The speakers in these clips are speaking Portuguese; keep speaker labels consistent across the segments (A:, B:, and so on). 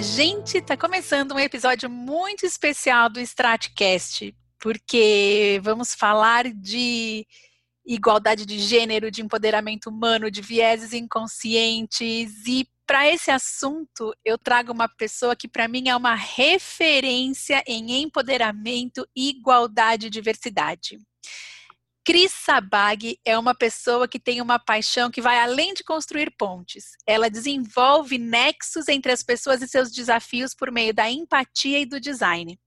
A: A gente está começando um episódio muito especial do Stratcast, porque vamos falar de igualdade de gênero, de empoderamento humano, de vieses inconscientes e para esse assunto, eu trago uma pessoa que para mim é uma referência em empoderamento, igualdade e diversidade. Cris Sabag é uma pessoa que tem uma paixão que vai além de construir pontes. Ela desenvolve nexos entre as pessoas e seus desafios por meio da empatia e do design.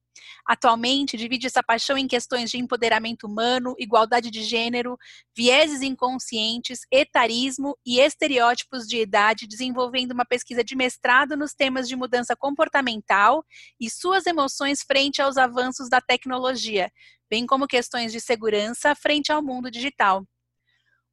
A: Atualmente, divide essa paixão em questões de empoderamento humano, igualdade de gênero, vieses inconscientes, etarismo e estereótipos de idade, desenvolvendo uma pesquisa de mestrado nos temas de mudança comportamental e suas emoções frente aos avanços da tecnologia, bem como questões de segurança frente ao mundo digital.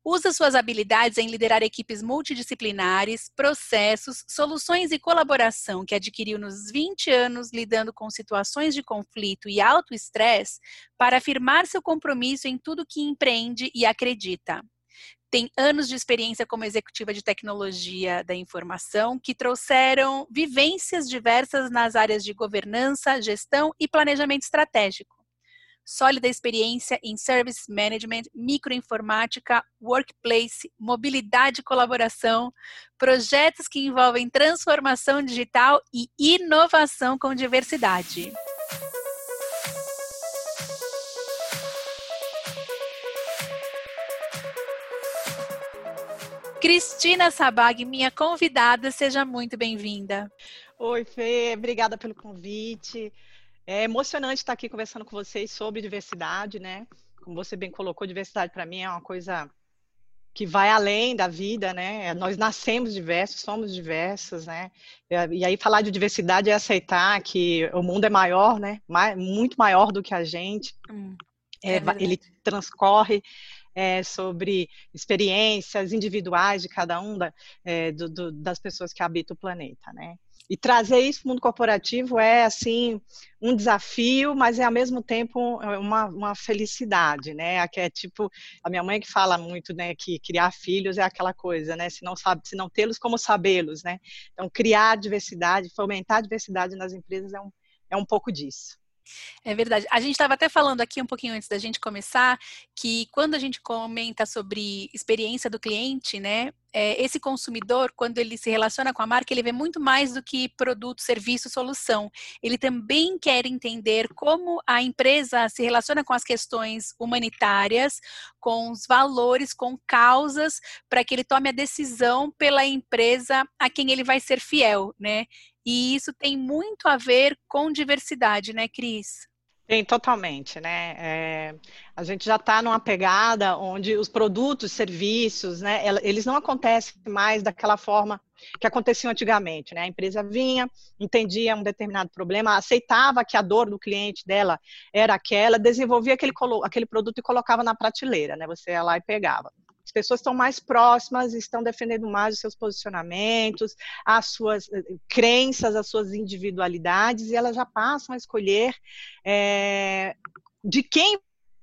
A: Usa suas habilidades em liderar equipes multidisciplinares, processos, soluções e colaboração que adquiriu nos 20 anos lidando com situações de conflito e alto estresse para afirmar seu compromisso em tudo que empreende e acredita. Tem anos de experiência como executiva de tecnologia da informação que trouxeram vivências diversas nas áreas de governança, gestão e planejamento estratégico sólida experiência em Service Management, microinformática, workplace, mobilidade e colaboração, projetos que envolvem transformação digital e inovação com diversidade. Cristina Sabag, minha convidada, seja muito bem-vinda.
B: Oi, Fê, obrigada pelo convite. É emocionante estar aqui conversando com vocês sobre diversidade, né? Como você bem colocou, diversidade para mim é uma coisa que vai além da vida, né? Nós nascemos diversos, somos diversos, né? E aí falar de diversidade é aceitar que o mundo é maior, né? Muito maior do que a gente. Hum, é, é ele transcorre é, sobre experiências individuais de cada um da, é, do, do, das pessoas que habitam o planeta, né? E trazer isso para o mundo corporativo é, assim, um desafio, mas é, ao mesmo tempo, uma, uma felicidade, né? Que é tipo, a minha mãe que fala muito, né, que criar filhos é aquela coisa, né? Se não sabe, se não tê-los, como sabê-los, né? Então, criar diversidade, fomentar a diversidade nas empresas é um, é um pouco disso.
A: É verdade. A gente estava até falando aqui um pouquinho antes da gente começar que quando a gente comenta sobre experiência do cliente, né, é, esse consumidor, quando ele se relaciona com a marca, ele vê muito mais do que produto, serviço, solução. Ele também quer entender como a empresa se relaciona com as questões humanitárias, com os valores, com causas, para que ele tome a decisão pela empresa a quem ele vai ser fiel, né? E isso tem muito a ver com diversidade, né, Cris?
B: Tem totalmente, né? É, a gente já está numa pegada onde os produtos, serviços, né, eles não acontecem mais daquela forma que aconteciam antigamente, né? A empresa vinha, entendia um determinado problema, aceitava que a dor do cliente dela era aquela, desenvolvia aquele, aquele produto e colocava na prateleira, né? Você ia lá e pegava. As pessoas estão mais próximas, estão defendendo mais os seus posicionamentos, as suas eh, crenças, as suas individualidades, e elas já passam a escolher é, de quem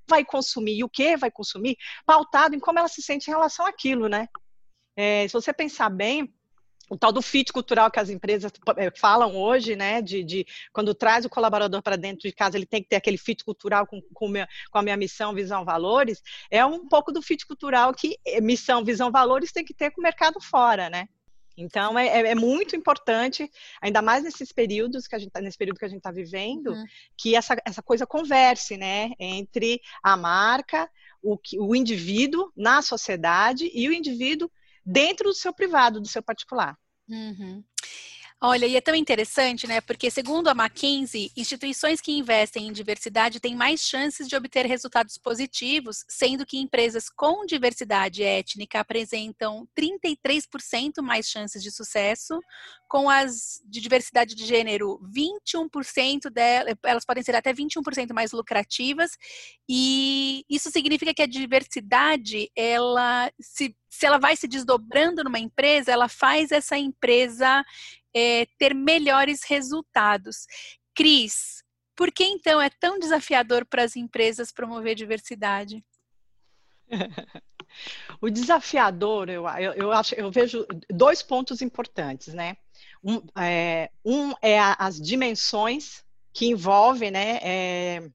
B: vai consumir e o que vai consumir, pautado em como ela se sente em relação àquilo, né? É, se você pensar bem, o tal do fit cultural que as empresas eh, falam hoje, né, de, de quando traz o colaborador para dentro de casa, ele tem que ter aquele fit cultural com, com, minha, com, a minha missão, visão, valores, é um pouco do fit cultural que eh, missão, visão, valores tem que ter com o mercado fora, né? Então é, é, é muito importante, ainda mais nesses períodos que a gente tá, nesse período que a gente está vivendo, uhum. que essa, essa coisa converse, né, entre a marca, o, o indivíduo na sociedade e o indivíduo dentro do seu privado, do seu particular.
A: Uhum. Olha, e é tão interessante, né? Porque, segundo a McKinsey, instituições que investem em diversidade têm mais chances de obter resultados positivos, sendo que empresas com diversidade étnica apresentam 33% mais chances de sucesso, com as de diversidade de gênero, 21% delas, elas podem ser até 21% mais lucrativas, e isso significa que a diversidade, ela se, se ela vai se desdobrando numa empresa, ela faz essa empresa é, ter melhores resultados. Cris, por que então é tão desafiador para as empresas promover diversidade?
B: o desafiador, eu, eu, eu, acho, eu vejo dois pontos importantes, né? Um é, um é a, as dimensões que envolvem né, é,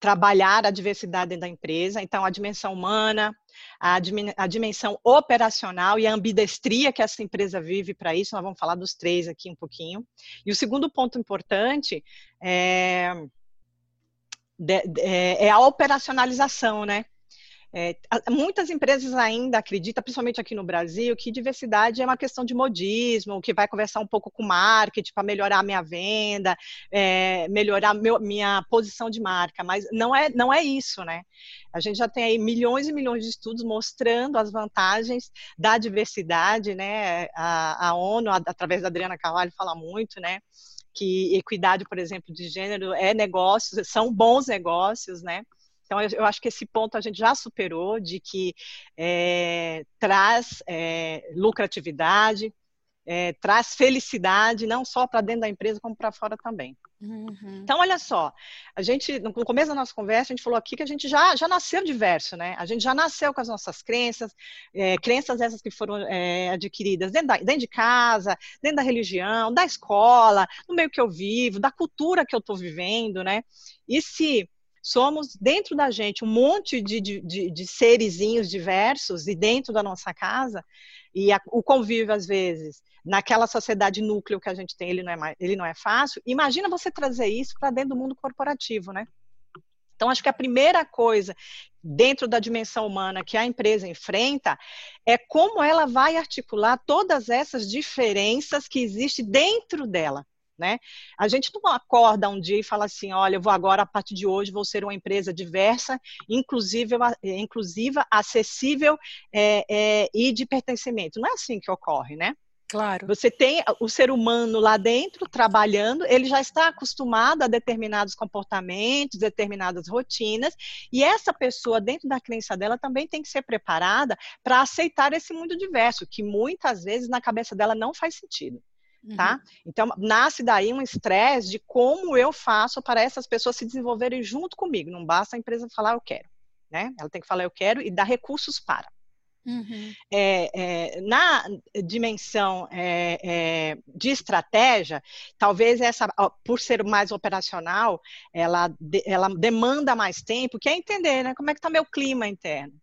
B: trabalhar a diversidade da empresa. Então, a dimensão humana, a, a, dimensão operacional e a ambidestria que essa empresa vive para isso. Nós vamos falar dos três aqui um pouquinho. E o segundo ponto importante é, é, a operacionalização, né? É, muitas empresas ainda acreditam, principalmente aqui no Brasil, que diversidade é uma questão de modismo, que vai conversar um pouco com marketing para melhorar a minha venda, é, melhorar meu, minha posição de marca, mas não é, não é isso, né? A gente já tem aí milhões e milhões de estudos mostrando as vantagens da diversidade, né? A, a ONU, através da Adriana Carvalho, fala muito, né? Que equidade, por exemplo, de gênero é negócios, são bons negócios, né? Então, eu, eu, acho que esse ponto a gente já superou, de que é, traz é, lucratividade, é, traz felicidade, não só para dentro da empresa, como para fora também. Uhum. Então, olha só, a gente, no começo da nossa conversa, a gente falou aqui que a gente já, já nasceu diverso, né? A gente já nasceu com as nossas crenças, é, crenças essas que foram é, adquiridas dentro, da, dentro de casa, dentro da religião, da escola, no meio que eu vivo, da cultura que eu estou vivendo, né? E se somos dentro da gente um monte de, de, de, de diversos e dentro da nossa casa e a, o convívio às vezes naquela sociedade núcleo que a gente tem ele não é ele não é fácil. Imagina você trazer isso para dentro do mundo corporativo né? Então acho que a primeira coisa dentro da dimensão humana que a empresa enfrenta é como ela vai articular todas essas diferenças que existem dentro dela né? A gente não acorda um dia e fala assim, olha, eu vou agora, a partir de hoje, vou ser uma empresa diversa, inclusive, inclusiva, acessível é, é, e de pertencimento. Não é assim que ocorre, né?
A: Claro.
B: Você tem o ser humano lá dentro trabalhando, ele já está acostumado a determinados comportamentos, determinadas rotinas, e essa pessoa, dentro da crença dela, também tem que ser preparada para aceitar esse mundo diverso, que muitas vezes na cabeça dela não faz sentido tá? Uhum. Então, nasce daí um estresse de como eu faço para essas pessoas se desenvolverem junto comigo. Não basta a empresa falar eu quero, né? Ela tem que falar eu quero e dar recursos para. Uhum. É, é, na dimensão é, é de estratégia, talvez essa, por ser mais operacional, ela, ela demanda mais tempo, que é entender né, como é que está meu clima interno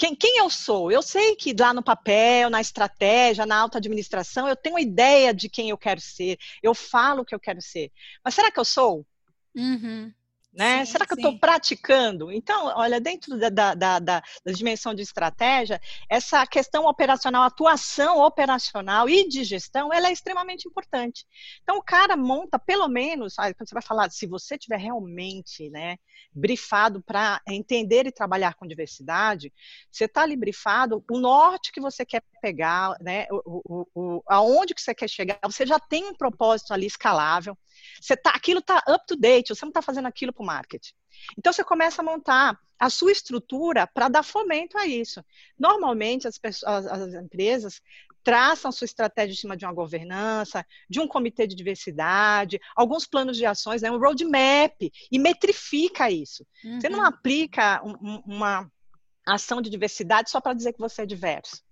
B: quem, quem eu sou? Eu sei que lá no papel, na estratégia, na alta administração, eu tenho ideia de quem eu quero ser, eu falo o que eu quero ser. Mas será que eu sou? Uhum. Né? Sim, Será que sim. eu estou praticando? Então, olha, dentro da, da, da, da, dimensão de estratégia, essa questão operacional, atuação operacional e de gestão, ela é extremamente importante. Então, o cara monta, pelo menos, quando você vai falar, se você tiver realmente né, brifado para entender e trabalhar com diversidade, você está ali brifado, o norte que você quer pegar, né, o, o, o, aonde que você quer chegar, você já tem um propósito ali escalável, você tá, aquilo está up to date, você não está fazendo aquilo para o marketing. Então você começa a montar a sua estrutura para dar fomento a isso. Normalmente as, pessoas, as empresas traçam sua estratégia em cima de uma governança, de um comitê de diversidade, alguns planos de ações, né, um roadmap, e metrifica isso. Uhum. Você não uhum. aplica um, uma ação de diversidade só para dizer que você é diverso.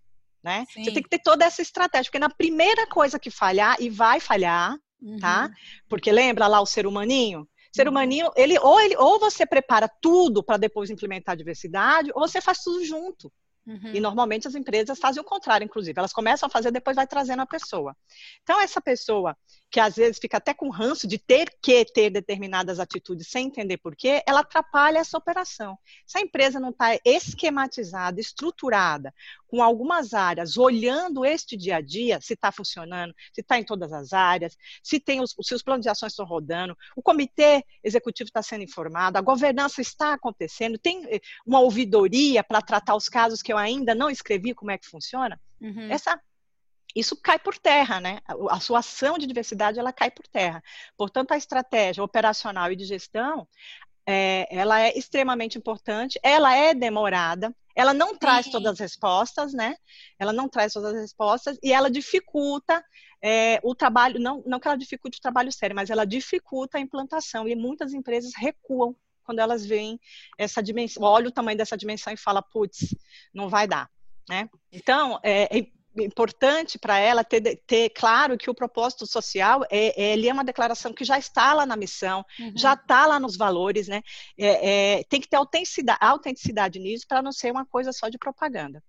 B: Né? Você tem que ter toda essa estratégia, porque na primeira coisa que falhar, e vai falhar? Uhum. tá? Porque lembra lá o ser humaninho? Ser uhum. humaninho, ele ou, ele ou você prepara tudo para depois implementar a diversidade, ou você faz tudo junto. Uhum. E normalmente as empresas fazem o contrário, inclusive. Elas começam a fazer, depois vai trazendo a pessoa. Então, essa pessoa que às vezes fica até com ranço de ter que ter determinadas atitudes sem entender por quê, ela atrapalha essa operação. Se a empresa não está esquematizada, estruturada, com algumas áreas, olhando este dia a dia, se está funcionando, se está em todas as áreas, se tem os, se os planos de ações estão rodando, o comitê executivo está sendo informado, a governança está acontecendo, tem eh, uma ouvidoria para tratar os casos que eu ainda não escrevi como é que funciona. Uhum. Essa isso cai por terra, né? A sua ação de diversidade ela cai por terra. Portanto, a estratégia operacional e de gestão é, ela é extremamente importante, ela é demorada, ela não traz todas as respostas, né? Ela não traz todas as respostas e ela dificulta é, o trabalho, não, não que ela dificulte o trabalho sério, mas ela dificulta a implantação e muitas empresas recuam quando elas veem essa dimensão, olha o tamanho dessa dimensão e fala, putz, não vai dar, né? Então, é, é importante para ela ter, ter claro que o propósito social é, é, ele é uma declaração que já está lá na missão, uhum. já está lá nos valores, né? É, é, tem que ter autenticidade, autenticidade nisso para não ser uma coisa só de propaganda.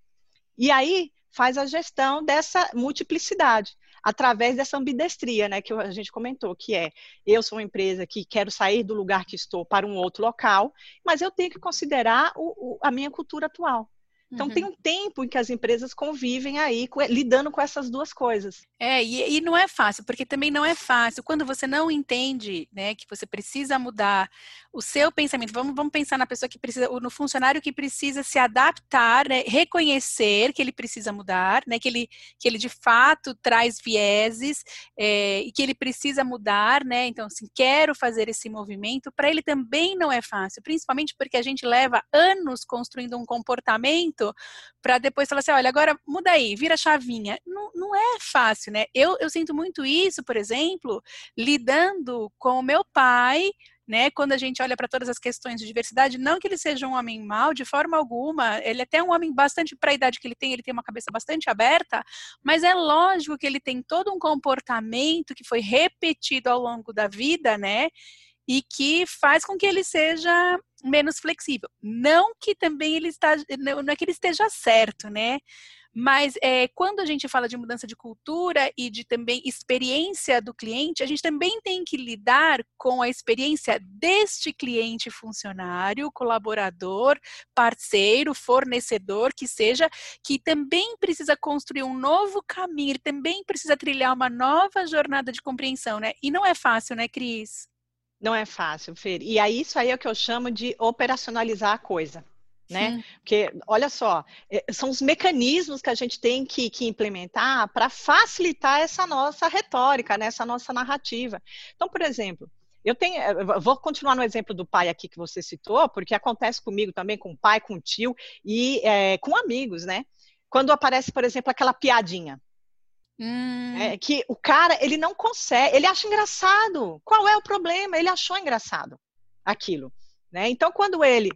B: E aí faz a gestão dessa multiplicidade através dessa ambidestria, né, que a gente comentou, que é eu sou uma empresa que quero sair do lugar que estou para um outro local, mas eu tenho que considerar o, o, a minha cultura atual. Então, uhum. tem um tempo em que as empresas convivem aí, com, lidando com essas duas coisas.
A: É, e, e, não é fácil, porque também não é fácil. Quando você não entende né, que você precisa mudar o seu pensamento, vamos, vamos pensar na pessoa que precisa, no funcionário que precisa se adaptar, né, reconhecer que ele precisa mudar, né, que, ele, que ele de fato traz vieses é, e que ele precisa mudar, né? Então, assim, quero fazer esse movimento, para ele também não é fácil, principalmente porque a gente leva anos construindo um comportamento para depois falar assim, olha, agora muda aí, vira a chavinha. Não, não é fácil, né? Eu, eu sinto muito isso, por exemplo, lidando com o meu pai, né, quando a gente olha para todas as questões de diversidade, não que ele seja um homem mau de forma alguma, ele é até um homem bastante para a idade que ele tem, ele tem uma cabeça bastante aberta, mas é lógico que ele tem todo um comportamento que foi repetido ao longo da vida, né? E que faz com que ele seja menos flexível. Não que também ele está, não é que ele esteja certo, né? Mas é, quando a gente fala de mudança de cultura e de também experiência do cliente, a gente também tem que lidar com a experiência deste cliente funcionário, colaborador, parceiro, fornecedor, que seja, que também precisa construir um novo caminho, ele também precisa trilhar uma nova jornada de compreensão, né? E não é fácil, né, Cris?
B: Não é fácil, Fer. E aí, isso aí é o que eu chamo de operacionalizar a coisa. Né? Sim. Porque, olha só, é, são os mecanismos que a gente tem que, que implementar para facilitar essa nossa retórica, né? essa nossa narrativa. Então, por exemplo, eu tenho, eu vou continuar no exemplo do pai aqui que você citou, porque acontece comigo também com o pai, com o tio e é, com amigos, né? Quando aparece, por exemplo, aquela piadinha. Hum. É, que o cara, ele não consegue, ele acha engraçado. Qual é o problema? Ele achou engraçado aquilo. Né? Então, quando ele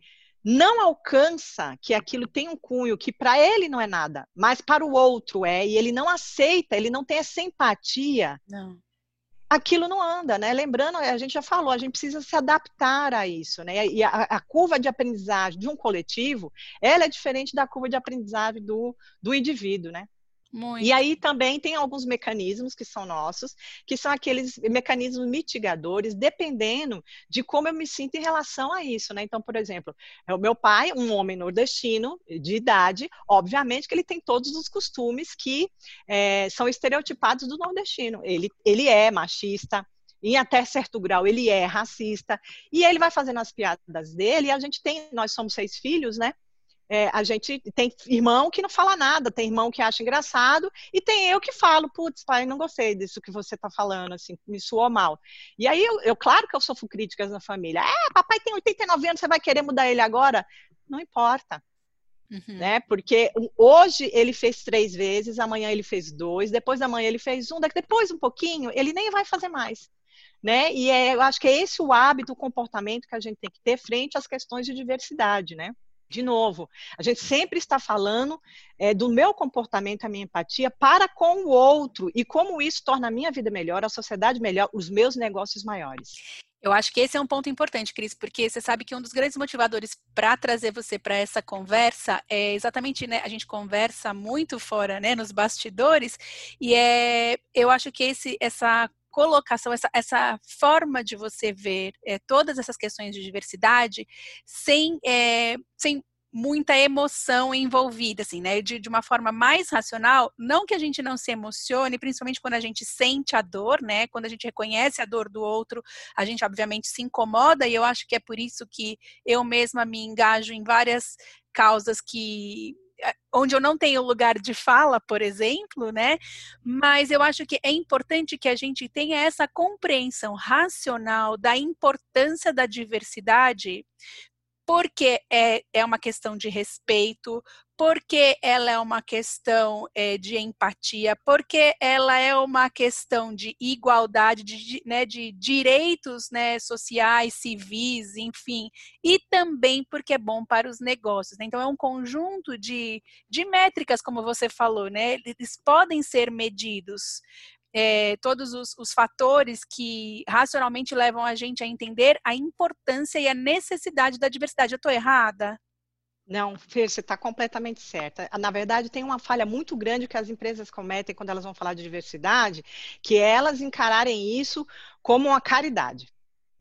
B: não alcança que aquilo tem um cunho que para ele não é nada, mas para o outro é, e ele não aceita, ele não tem essa empatia, não. aquilo não anda, né? Lembrando, a gente já falou, a gente precisa se adaptar a isso, né? E a, a curva de aprendizagem de um coletivo, ela é diferente da curva de aprendizagem do, do indivíduo, né? Muito. E aí também tem alguns mecanismos que são nossos, que são aqueles mecanismos mitigadores, dependendo de como eu me sinto em relação a isso, né? Então, por exemplo, é o meu pai, um homem nordestino de idade, obviamente que ele tem todos os costumes que é, são estereotipados do nordestino. Ele, ele é machista, em até certo grau ele é racista, e ele vai fazendo as piadas dele, e a gente tem, nós somos seis filhos, né? É, a gente tem irmão que não fala nada, tem irmão que acha engraçado, e tem eu que falo, putz, pai, não gostei disso que você está falando, assim, me soou mal. E aí, eu, eu, claro que eu sofro críticas na família. É, papai tem 89 anos, você vai querer mudar ele agora? Não importa. Uhum. Né? Porque hoje ele fez três vezes, amanhã ele fez dois, depois da manhã ele fez um, depois um pouquinho, ele nem vai fazer mais. Né? E é, eu acho que é esse o hábito, o comportamento que a gente tem que ter frente às questões de diversidade, né? De novo, a gente sempre está falando é, do meu comportamento, a minha empatia para com o outro e como isso torna a minha vida melhor, a sociedade melhor, os meus negócios maiores.
A: Eu acho que esse é um ponto importante, Cris, porque você sabe que um dos grandes motivadores para trazer você para essa conversa é exatamente, né? A gente conversa muito fora, né, nos bastidores, e é, eu acho que esse, essa colocação, essa, essa forma de você ver é, todas essas questões de diversidade sem, é, sem muita emoção envolvida, assim, né? De, de uma forma mais racional, não que a gente não se emocione, principalmente quando a gente sente a dor, né? Quando a gente reconhece a dor do outro, a gente obviamente se incomoda, e eu acho que é por isso que eu mesma me engajo em várias causas que onde eu não tenho lugar de fala, por exemplo, né? Mas eu acho que é importante que a gente tenha essa compreensão racional da importância da diversidade porque é, é uma questão de respeito, porque ela é uma questão é, de empatia, porque ela é uma questão de igualdade, de, né, de direitos né, sociais, civis, enfim, e também porque é bom para os negócios. Né? Então, é um conjunto de, de métricas, como você falou, né? eles podem ser medidos. É, todos os, os, fatores que racionalmente levam a gente a entender a importância e a necessidade da diversidade. Eu estou errada?
B: Não, Fer, você está completamente certa. Na verdade, tem uma falha muito grande que as empresas cometem quando elas vão falar de diversidade, que é elas encararem isso como uma caridade.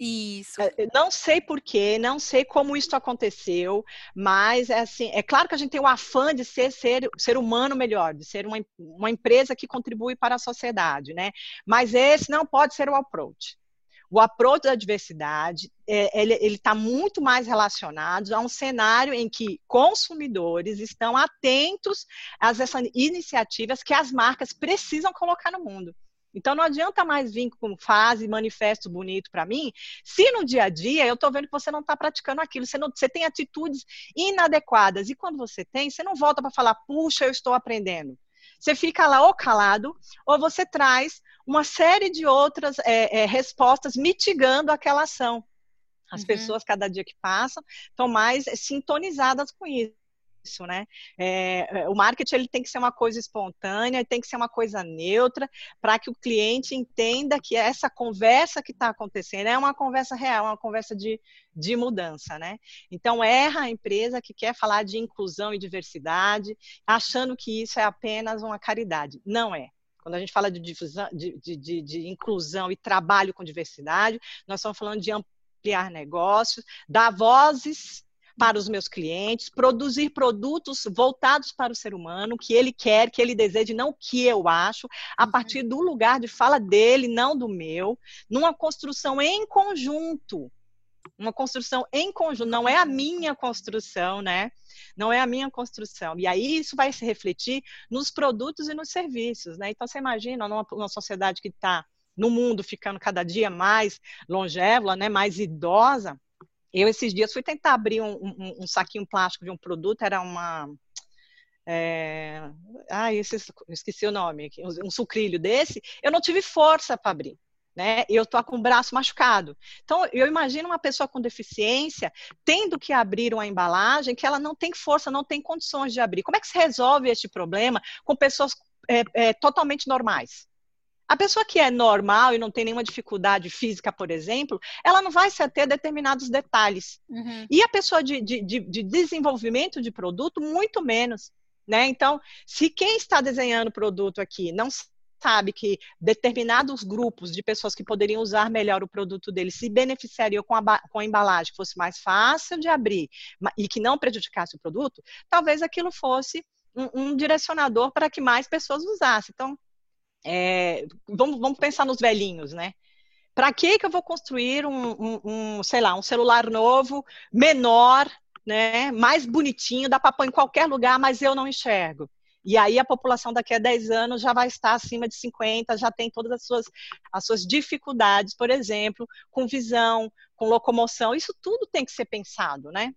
A: Isso.
B: É, não sei porquê, não sei como isso aconteceu, mas é assim, é claro que a gente tem o afã de ser ser, ser humano melhor, de ser uma, uma empresa que contribui para a sociedade, né? Mas esse não pode ser o approach. O approach da diversidade, é, ele está muito mais relacionado a um cenário em que consumidores estão atentos a essas iniciativas que as marcas precisam colocar no mundo. Então não adianta mais vir com fase, manifesto bonito para mim, se no dia a dia eu estou vendo que você não está praticando aquilo, você, não, você tem atitudes inadequadas. E quando você tem, você não volta para falar, puxa, eu estou aprendendo. Você fica lá ou calado, ou você traz uma série de outras é, é, respostas mitigando aquela ação. As uhum. pessoas, cada dia que passam, estão mais sintonizadas com isso isso, né? É, o marketing ele tem que ser uma coisa espontânea, tem que ser uma coisa neutra, para que o cliente entenda que essa conversa que está acontecendo é uma conversa real, uma conversa de, de mudança, né? Então erra a empresa que quer falar de inclusão e diversidade, achando que isso é apenas uma caridade. Não é. Quando a gente fala de, difusão, de, de, de, inclusão e trabalho com diversidade, nós estamos falando de ampliar negócios, dar vozes para os meus clientes, produzir produtos voltados para o ser humano, que ele quer, que ele deseja, não o que eu acho, a uhum. partir do lugar de fala dele, não do meu, numa construção em conjunto. Uma construção em conjunto, não é a minha construção, né? Não é a minha construção. E aí isso vai se refletir nos produtos e nos serviços, né? Então você imagina numa, numa sociedade que está no mundo ficando cada dia mais longeva, né? Mais idosa, eu, esses dias, fui tentar abrir um, um, um saquinho plástico de um produto, era uma. É... Ah, esqueci o nome, um sucrilho desse. Eu não tive força para abrir. Né? Eu estou com o braço machucado. Então, eu imagino uma pessoa com deficiência tendo que abrir uma embalagem que ela não tem força, não tem condições de abrir. Como é que se resolve este problema com pessoas é, é, totalmente normais? A pessoa que é normal e não tem nenhuma dificuldade física, por exemplo, ela não vai se ater a determinados detalhes. Uhum. E a pessoa de, de, de, desenvolvimento de produto, muito menos. Né? Então, se quem está desenhando o produto aqui não sabe que determinados grupos de pessoas que poderiam usar melhor o produto dele se beneficiariam com a, com a embalagem que fosse mais fácil de abrir e que não prejudicasse o produto, talvez aquilo fosse um, um direcionador para que mais pessoas usassem. Então, é, vamos, vamos pensar nos velhinhos, né? Para que que eu vou construir um, um, um, sei lá, um celular novo, menor, né, mais bonitinho, dá para pôr em qualquer lugar, mas eu não enxergo. E aí a população daqui a 10 anos já vai estar acima de 50, já tem todas as suas, as suas dificuldades, por exemplo, com visão, com locomoção. Isso tudo tem que ser pensado, né?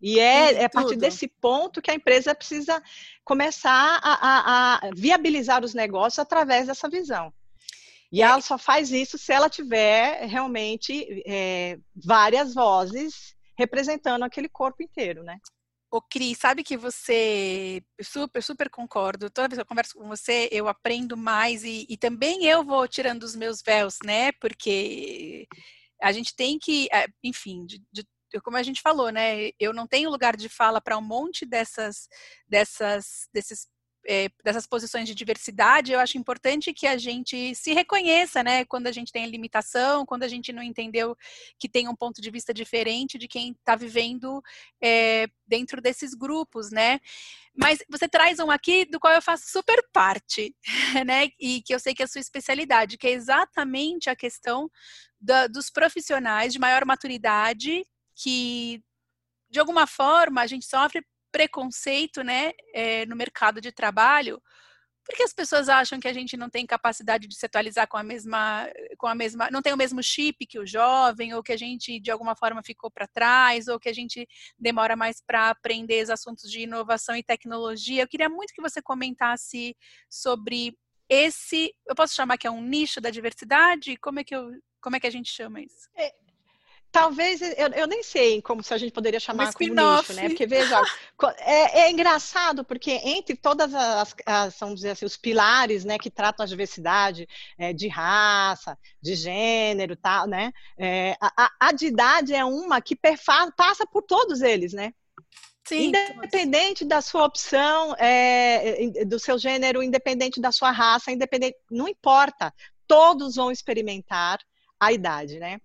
B: E é, é a partir desse ponto que a empresa precisa começar a, a, a viabilizar os negócios através dessa visão. E é. ela só faz isso se ela tiver realmente é, várias vozes representando aquele corpo inteiro, né?
A: Ô, Cris, sabe que você, super, super concordo. Toda vez que eu converso com você, eu aprendo mais e, e também eu vou tirando os meus véus, né? Porque a gente tem que, é, enfim, de, de como a gente falou, né? Eu não tenho lugar de fala para um monte dessas, dessas, desses é, dessas posições de diversidade, eu acho importante que a gente se reconheça, né? Quando a gente tem limitação, quando a gente não entendeu que tem um ponto de vista diferente de quem está vivendo é, dentro desses grupos, né? Mas você traz um aqui do qual eu faço super parte, né? E que eu sei que é a sua especialidade, que é exatamente a questão da, dos profissionais de maior maturidade que, de alguma forma, a gente sofre preconceito né, é, no mercado de trabalho porque as pessoas acham que a gente não tem capacidade de se atualizar com a mesma, com a mesma, não tem o mesmo chip que o jovem, ou que a gente de alguma forma ficou para trás, ou que a gente demora mais para aprender os assuntos de inovação e tecnologia. Eu queria muito que você comentasse sobre esse, eu posso chamar que é um nicho da diversidade? Como é que eu, como é que a gente chama isso?
B: É, Talvez, eu, eu, nem sei como se a gente poderia chamar como nicho, né? Porque, veja, é, é, engraçado porque entre todas as, as vamos dizer assim, os pilares, né, que tratam a diversidade é, de raça, de gênero, tal, né? É, a, a, de idade é uma que perfa, passa por todos eles, né? Sim, independente todos. da sua opção, é, do seu gênero, independente da sua raça, independente, não importa, todos vão experimentar a idade, né?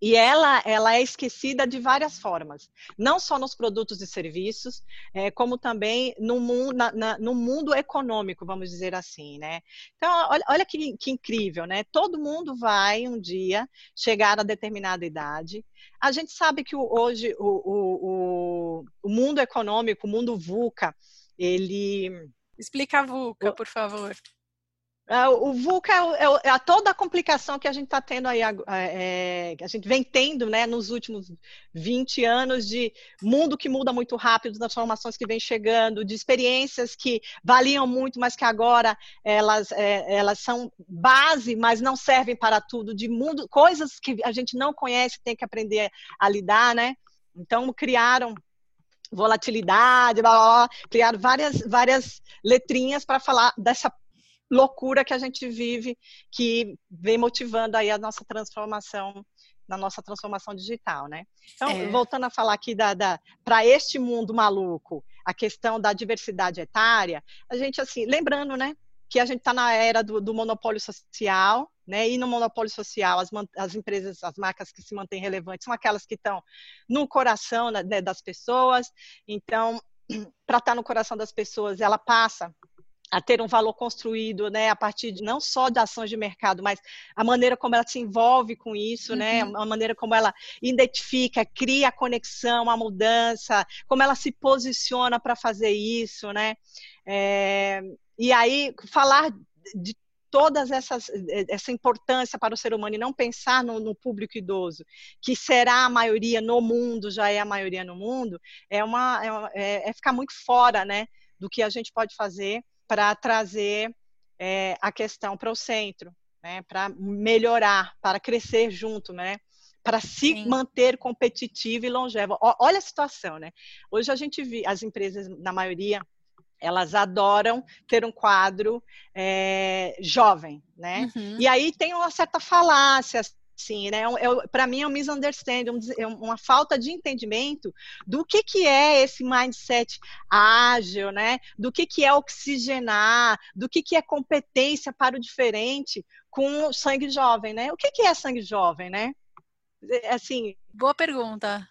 B: E ela, ela é esquecida de várias formas, não só nos produtos e serviços, é, como também no mundo, na, na, no mundo econômico, vamos dizer assim, né? Então, olha, olha que, que, incrível, né? Todo mundo vai um dia chegar a determinada idade. A gente sabe que hoje o, o, o, o mundo econômico, o mundo VUCA, ele...
A: Explica a VUCA, por favor.
B: É, o VUCA é, é, é, toda a complicação que a gente está tendo aí, é, que a gente vem tendo né, nos últimos 20 anos de mundo que muda muito rápido, transformações que vêm chegando, de experiências que valiam muito, mas que agora elas, é, elas são base, mas não servem para tudo, de mundo, coisas que a gente não conhece, tem que aprender a lidar, né? Então criaram volatilidade, blá, blá, blá, criaram várias, várias letrinhas para falar dessa loucura que a gente vive, que vem motivando aí a nossa transformação na nossa transformação digital, né? Então, é. voltando a falar aqui da, da para este mundo maluco, a questão da diversidade etária, a gente assim, lembrando, né, que a gente está na era do, do, monopólio social, né? E no monopólio social, as, as, empresas, as marcas que se mantêm relevantes são aquelas que estão no coração né, das pessoas. Então, para estar tá no coração das pessoas, ela passa a ter um valor construído, né, a partir de, não só de ações de mercado, mas a maneira como ela se envolve com isso, né, uhum. né, a maneira como ela identifica, cria a conexão, a mudança, como ela se posiciona para fazer isso, né, é, e aí falar de todas essas essa importância para o ser humano e não pensar no, no, público idoso que será a maioria no mundo já é a maioria no mundo é uma é, uma, é, é ficar muito fora né do que a gente pode fazer para trazer é, a questão para o centro, né, para melhorar, para crescer junto, né, para se Sim. manter competitivo e longevo. olha a situação, né? Hoje a gente vê as empresas, na maioria, elas adoram ter um quadro é, jovem, né? Uhum. E aí tem uma certa falácia Sim, né? É, para mim é um misunderstanding, é uma falta de entendimento do que, que é esse mindset ágil, né? Do que, que é oxigenar, do que, que é competência para o diferente com sangue jovem, né? O que, que é sangue jovem, né?
A: É, assim. Boa pergunta.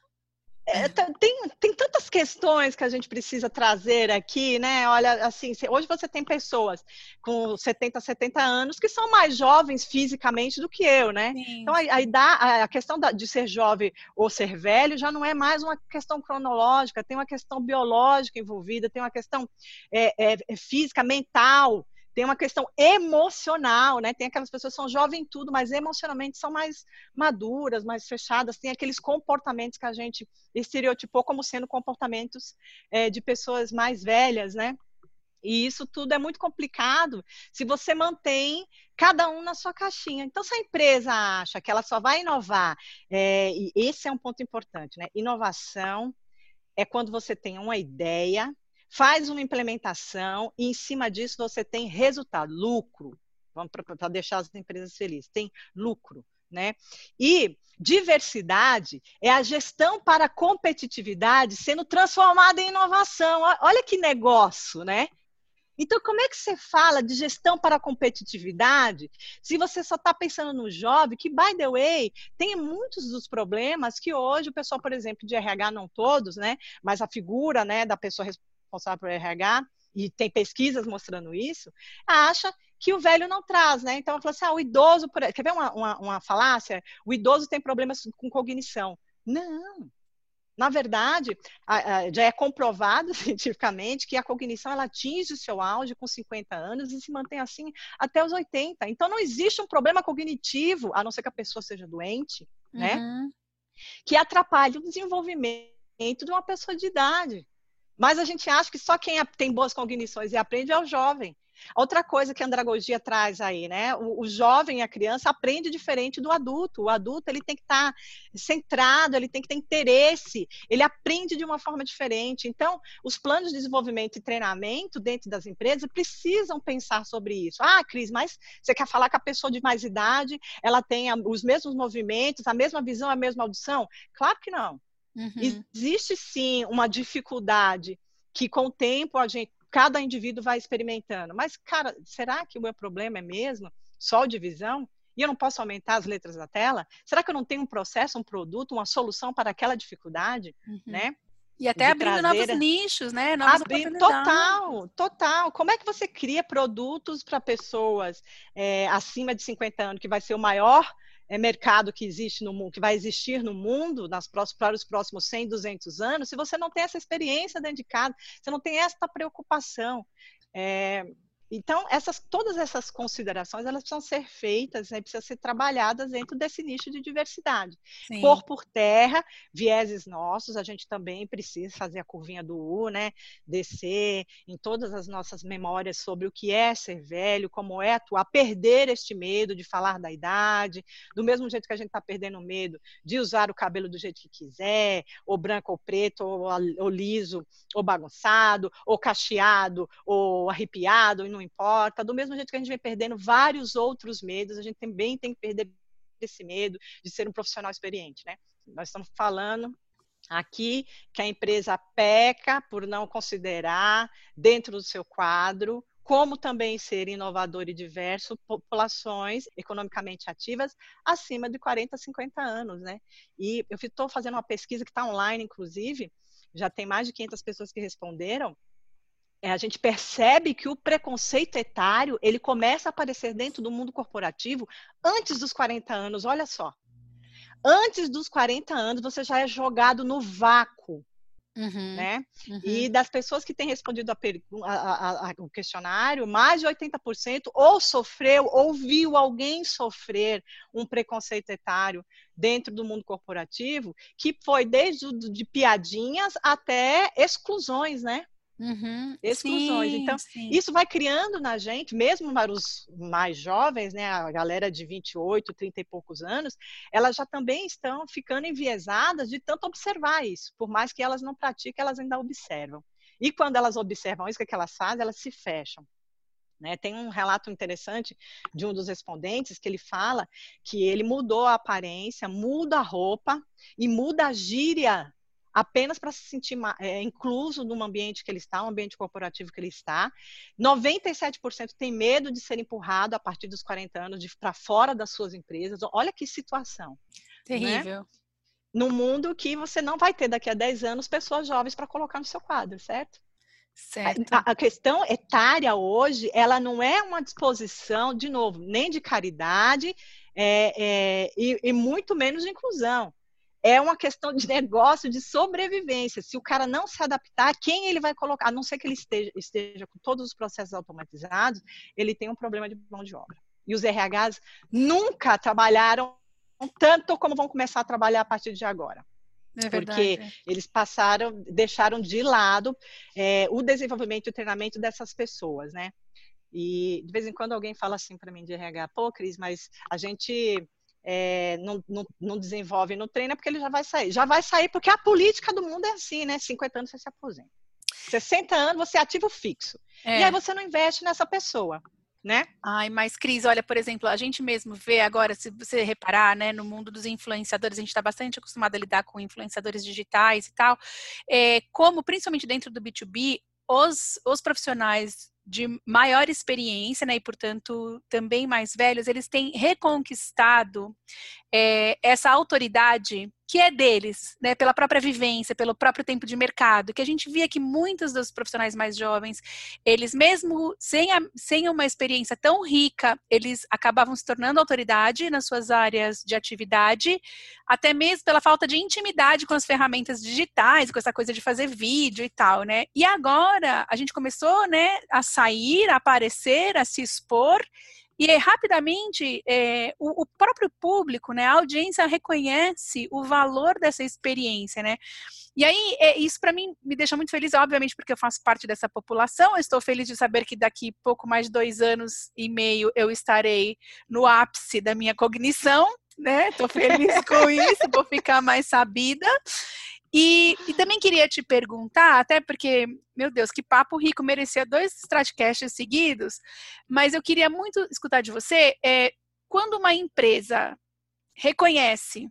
B: É, tem, tem tantas questões que a gente precisa trazer aqui, né? Olha, assim, hoje você tem pessoas com 70, 70 anos que são mais jovens fisicamente do que eu, né? Sim. Então, aí dá, a questão de ser jovem ou ser velho já não é mais uma questão cronológica, tem uma questão biológica envolvida, tem uma questão é, é, é física, mental, tem uma questão emocional, né? Tem aquelas pessoas que são jovens tudo, mas emocionalmente são mais maduras, mais fechadas, tem aqueles comportamentos que a gente estereotipou como sendo comportamentos é, de pessoas mais velhas, né? E isso tudo é muito complicado se você mantém cada um na sua caixinha. Então, se a empresa acha que ela só vai inovar, é, e esse é um ponto importante, né? Inovação é quando você tem uma ideia, faz uma implementação e em cima disso você tem resultado, lucro. Vamos para deixar as empresas felizes, tem lucro. Né? E diversidade é a gestão para a competitividade sendo transformada em inovação. Olha que negócio, né? Então, como é que você fala de gestão para a competitividade se você só está pensando no jovem, que, by the way, tem muitos dos problemas que hoje o pessoal, por exemplo, de RH, não todos, né? Mas a figura né, da pessoa responsável por RH, e tem pesquisas mostrando isso, acha que o velho não traz, né? Então, ela falou assim, ah, o idoso, quer ver uma, uma, uma falácia? O idoso tem problemas com cognição. Não, Na verdade, já é comprovado cientificamente que a cognição ela atinge o seu auge com 50 anos e se mantém assim até os 80. Então, não existe um problema cognitivo, a não ser que a pessoa seja doente, né? Uhum. Que atrapalhe o desenvolvimento de uma pessoa de idade. Mas a gente acha que só quem tem boas cognições e aprende é o jovem. Outra coisa que a andragogia traz aí, né? O, o, jovem, a criança, aprende diferente do adulto. O adulto ele tem que estar tá centrado, ele tem que ter interesse, ele aprende de uma forma diferente. Então, os planos de desenvolvimento e treinamento dentro das empresas precisam pensar sobre isso. Ah, Cris, mas você quer falar que a pessoa de mais idade ela tem os mesmos movimentos, a mesma visão, a mesma audição? Claro que não. Uhum. Existe sim uma dificuldade que com o tempo a gente cada indivíduo vai experimentando. Mas, cara, será que o meu problema é mesmo só de visão? E eu não posso aumentar as letras da tela? Será que eu não tenho um processo, um produto, uma solução para aquela dificuldade, uhum. né?
A: E até abrindo trazer... novos nichos, né? Novas
B: Abri... Total, total. Como é que você cria produtos para pessoas é, acima de 50 anos, que vai ser o maior é, mercado que existe no mundo, que vai existir no mundo nas próximos, para os próximos 100, 200 anos, se você não tem essa experiência dentro de casa, você não tem essa preocupação. É, então, essas, todas essas considerações, elas precisam ser feitas, né, precisam ser trabalhadas dentro desse nicho de diversidade. Sim. Por por terra, vieses nossos, a gente também precisa fazer a curvinha do U, né, descer em todas as nossas memórias sobre o que é ser velho, como é atuar, perder este medo de falar da idade, do mesmo jeito que a gente está perdendo o medo de usar o cabelo do jeito que quiser, ou branco ou preto, ou, ou liso, ou bagunçado, ou cacheado, ou arrepiado, não importa. Do mesmo jeito que a gente vem perdendo vários outros medos, a gente também tem que perder esse medo de ser um profissional experiente, né? Nós estamos falando aqui que a empresa peca por não considerar dentro do seu quadro como também ser inovador e diverso populações economicamente ativas acima de 40, 50 anos, né? E eu estou fazendo uma pesquisa que está online, inclusive, já tem mais de 500 pessoas que responderam, a gente percebe que o preconceito etário ele começa a aparecer dentro do mundo corporativo antes dos 40 anos. Olha só. Antes dos 40 anos, você já é jogado no vácuo. Uhum, né? Uhum. E das pessoas que têm respondido a a, a, o questionário, mais de 80% ou sofreu ou viu alguém sofrer um preconceito etário dentro do mundo corporativo, que foi desde de piadinhas até exclusões, né? Uhum, exclusões. Sim, então, sim. isso vai criando na gente, mesmo para os mais jovens, né, a galera de 28, 30 e poucos anos, elas já também estão ficando enviesadas de tanto observar isso. Por mais que elas não pratiquem, elas ainda observam. E quando elas observam isso, o que, é que elas fazem? Elas se fecham. Né? Tem um relato interessante de um dos respondentes que ele fala que ele mudou a aparência, muda a roupa e muda a gíria apenas para se sentir é, incluso no ambiente que ele está, no ambiente corporativo que ele está. 97% tem medo de ser empurrado a partir dos 40 anos para fora das suas empresas. Olha que situação.
A: Né? Terrível. Né?
B: No mundo que você não vai ter daqui a 10 anos pessoas jovens para colocar no seu quadro, certo?
A: Certo.
B: A, a, questão etária hoje, ela não é uma disposição, de novo, nem de caridade é, é, e, e, muito menos de inclusão é uma questão de negócio, de sobrevivência. Se o cara não se adaptar, quem ele vai colocar? A não ser que ele esteja, esteja com todos os processos automatizados, ele tem um problema de mão de obra. E os RHs nunca trabalharam tanto como vão começar a trabalhar a partir de agora. É porque eles passaram, deixaram de lado é, o desenvolvimento e o treinamento dessas pessoas, né? E de vez em quando alguém fala assim para mim de RH, pô, Cris, mas a gente é, não, não, não, desenvolve no treino, é porque ele já vai sair. Já vai sair porque a política do mundo é assim, né? 50 anos você se aposenta. 60 anos você é ativo fixo. É. E aí você não investe nessa pessoa. Né?
A: Ai, mas Cris, olha, por exemplo, a gente mesmo vê agora, se você reparar, né, no mundo dos influenciadores, a gente está bastante acostumado a lidar com influenciadores digitais e tal, é, como principalmente dentro do B2B, os, os profissionais de maior experiência, né, e portanto também mais velhos, eles têm reconquistado é, essa autoridade que é deles, né, pela própria vivência, pelo próprio tempo de mercado, que a gente via que muitos dos profissionais mais jovens, eles mesmo sem, a, sem uma experiência tão rica, eles acabavam se tornando autoridade nas suas áreas de atividade, até mesmo pela falta de intimidade com as ferramentas digitais, com essa coisa de fazer vídeo e tal, né? E agora a gente começou, né, a sair, a aparecer, a se expor e rapidamente é, o, o, próprio público, né, a audiência reconhece o valor dessa experiência, né? E aí é, isso para mim me deixa muito feliz, obviamente, porque eu faço parte dessa população. Eu estou feliz de saber que daqui pouco mais de dois anos e meio eu estarei no ápice da minha cognição, né? Estou feliz com isso, vou ficar mais sabida. E, e, também queria te perguntar, até porque, meu Deus, que papo rico, merecia dois Stratcasts seguidos, mas eu queria muito escutar de você, é, quando uma empresa reconhece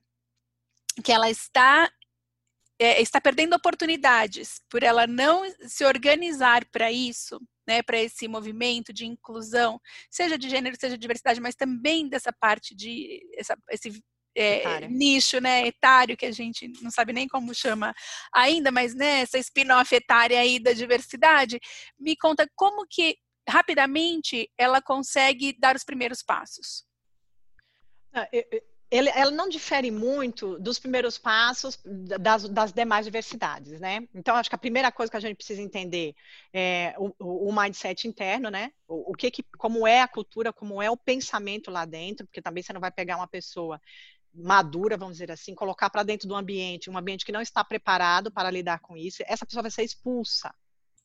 A: que ela está é, está perdendo oportunidades por ela não se organizar para isso, né, para esse movimento de inclusão, seja de gênero, seja de diversidade, mas também dessa parte de essa, esse é, nicho, né, etário, que a gente não sabe nem como chama ainda, mas né, essa spin-off etária aí da diversidade, me conta como que rapidamente ela consegue dar os primeiros passos.
B: Ah, ele, ela não difere muito dos primeiros passos das, das, demais diversidades, né? Então, acho que a primeira coisa que a gente precisa entender é o, o, o mindset interno, né? O, o, que, que, como é a cultura, como é o pensamento lá dentro, porque também você não vai pegar uma pessoa madura, vamos dizer assim, colocar para dentro do ambiente, um ambiente que não está preparado para lidar com isso, essa pessoa vai ser expulsa,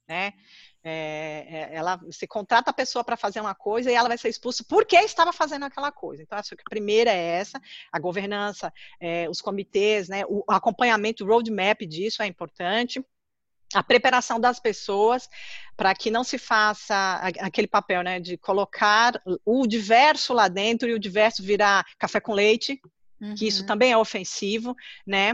B: né? É, é ela se contrata a pessoa para fazer uma coisa e ela vai ser expulsa porque estava fazendo aquela coisa. Então, acho que a primeira é essa, a governança, é, os comitês, né, o acompanhamento, o roadmap disso é importante a preparação das pessoas para que não se faça aquele papel, né, de colocar o diverso lá dentro e o diverso virar café com leite, Uhum. que isso uhum. também é ofensivo, né?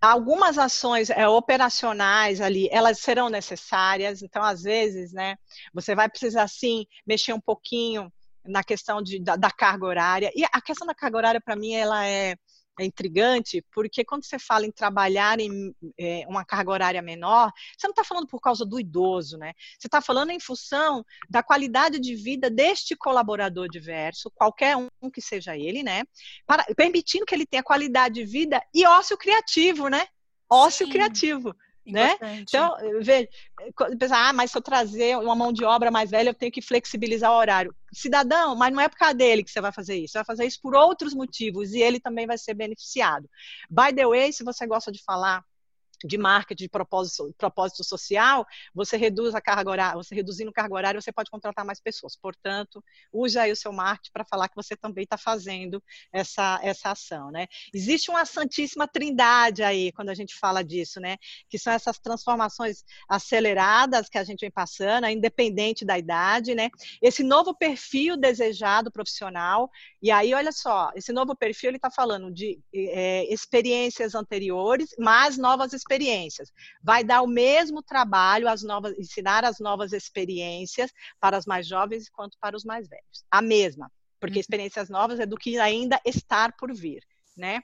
B: Algumas ações é, operacionais ali, elas serão necessárias, então às vezes, né, você vai precisar sim mexer um pouquinho na questão de, da, da carga horária. E a questão da carga horária para mim ela é é intrigante, porque quando você fala em trabalhar em é, uma carga horária menor, você não está falando por causa do idoso, né? Você está falando em função da qualidade de vida deste colaborador diverso, qualquer um que seja ele, né? Para, permitindo que ele tenha qualidade de vida e ócio criativo, né? Ócio Sim. criativo. Né? Então, veja, pensar, ah, mas se eu trazer uma mão de obra mais velha, eu tenho que flexibilizar o horário. Cidadão, mas não é por causa dele que você vai fazer isso, você vai fazer isso por outros motivos e ele também vai ser beneficiado. By the way, se você gosta de falar de marketing, de propósito, propósito social, você reduz a carga horária, você reduzindo a carga horária, você pode contratar mais pessoas. Portanto, use aí o seu marketing para falar que você também está fazendo essa, essa ação, né? Existe uma santíssima trindade aí, quando a gente fala disso, né? Que são essas transformações aceleradas que a gente vem passando, independente da idade, né? Esse novo perfil desejado profissional, e aí, olha só, esse novo perfil, ele está falando de é, experiências anteriores, mas novas experiências experiências. Vai dar o mesmo trabalho, as novas, ensinar as novas experiências para os mais jovens quanto para os mais velhos. A mesma, porque uhum. experiências novas é do que ainda estar por vir, né?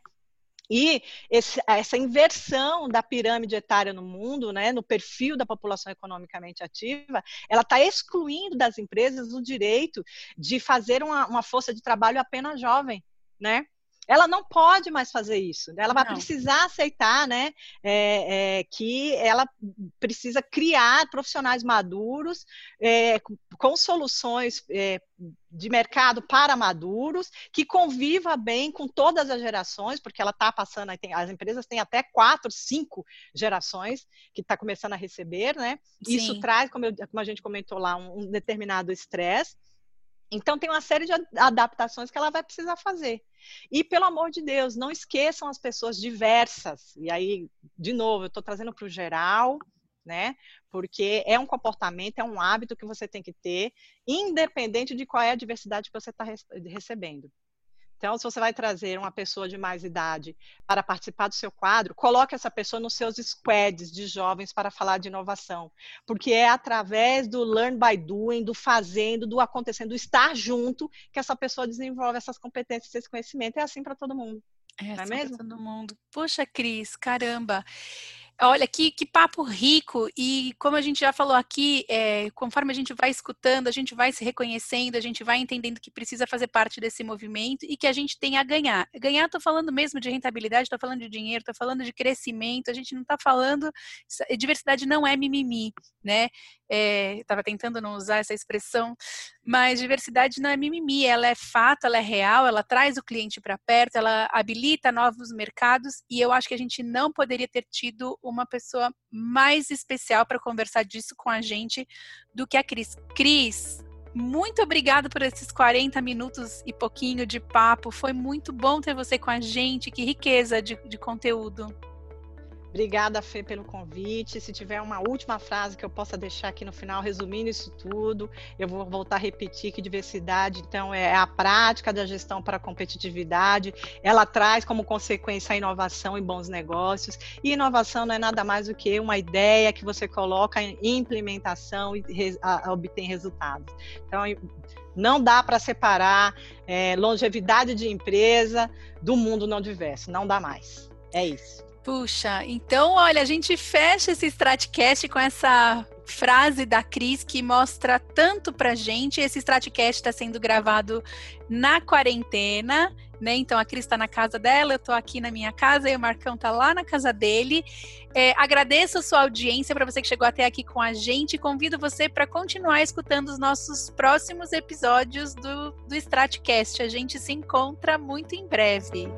B: E esse, essa inversão da pirâmide etária no mundo, né, no perfil da população economicamente ativa, ela está excluindo das empresas o direito de fazer uma, uma força de trabalho apenas jovem, né? Ela não pode mais fazer isso. Ela vai não. precisar aceitar, né, é, é, que ela precisa criar profissionais maduros é, com soluções é, de mercado para maduros, que conviva bem com todas as gerações, porque ela está passando, as empresas têm até quatro, cinco gerações que está começando a receber, né? Sim. Isso traz, como, eu, como, a gente comentou lá, um, um determinado estresse. Então, tem uma série de adaptações que ela vai precisar fazer. E, pelo amor de Deus, não esqueçam as pessoas diversas. E aí, de novo, eu estou trazendo para o geral, né? Porque é um comportamento, é um hábito que você tem que ter, independente de qual é a diversidade que você está recebendo. Então, se você vai trazer uma pessoa de mais idade para participar do seu quadro, coloque essa pessoa nos seus squads de jovens para falar de inovação, porque é através do learn by doing, do fazendo, do acontecendo, do estar junto, que essa pessoa desenvolve essas competências, esse conhecimento. É assim para todo mundo.
A: É, não é mesmo? todo mundo. Poxa, Cris, caramba. Olha, que, que papo rico, e como a gente já falou aqui, é, conforme a gente vai escutando, a gente vai se reconhecendo, a gente vai entendendo que precisa fazer parte desse movimento e que a gente tem a ganhar. Ganhar, estou falando mesmo de rentabilidade, estou falando de dinheiro, estou falando de crescimento, a gente não está falando. Diversidade não é mimimi, né? Estava é, tentando não usar essa expressão, mas diversidade não é mimimi, ela é fato, ela é real, ela traz o cliente para perto, ela habilita novos mercados e eu acho que a gente não poderia ter tido uma pessoa mais especial para conversar disso com a gente do que a Cris. Cris, muito obrigada por esses 40 minutos e pouquinho de papo. Foi muito bom ter você com a gente. Que riqueza de, de conteúdo.
B: Obrigada, Fê, pelo convite. Se tiver uma última frase que eu possa deixar aqui no final, resumindo isso tudo, eu vou voltar a repetir que diversidade, então, é a prática da gestão para a competitividade. Ela traz como consequência a inovação e bons negócios. E inovação não é nada mais do que uma ideia que você coloca em implementação e obtém resultados. Então, não dá para separar é, longevidade de empresa do mundo não diverso. Não dá mais. É isso.
A: Puxa, então olha, a gente fecha esse Stratcast com essa frase da Cris que mostra tanto pra gente. Esse Stratcast está sendo gravado na quarentena, né? Então a Cris está na casa dela, eu estou aqui na minha casa e o Marcão está lá na casa dele. É, agradeço a sua audiência para você que chegou até aqui com a gente. Convido você para continuar escutando os nossos próximos episódios do, do Stratcast. A gente se encontra muito em breve.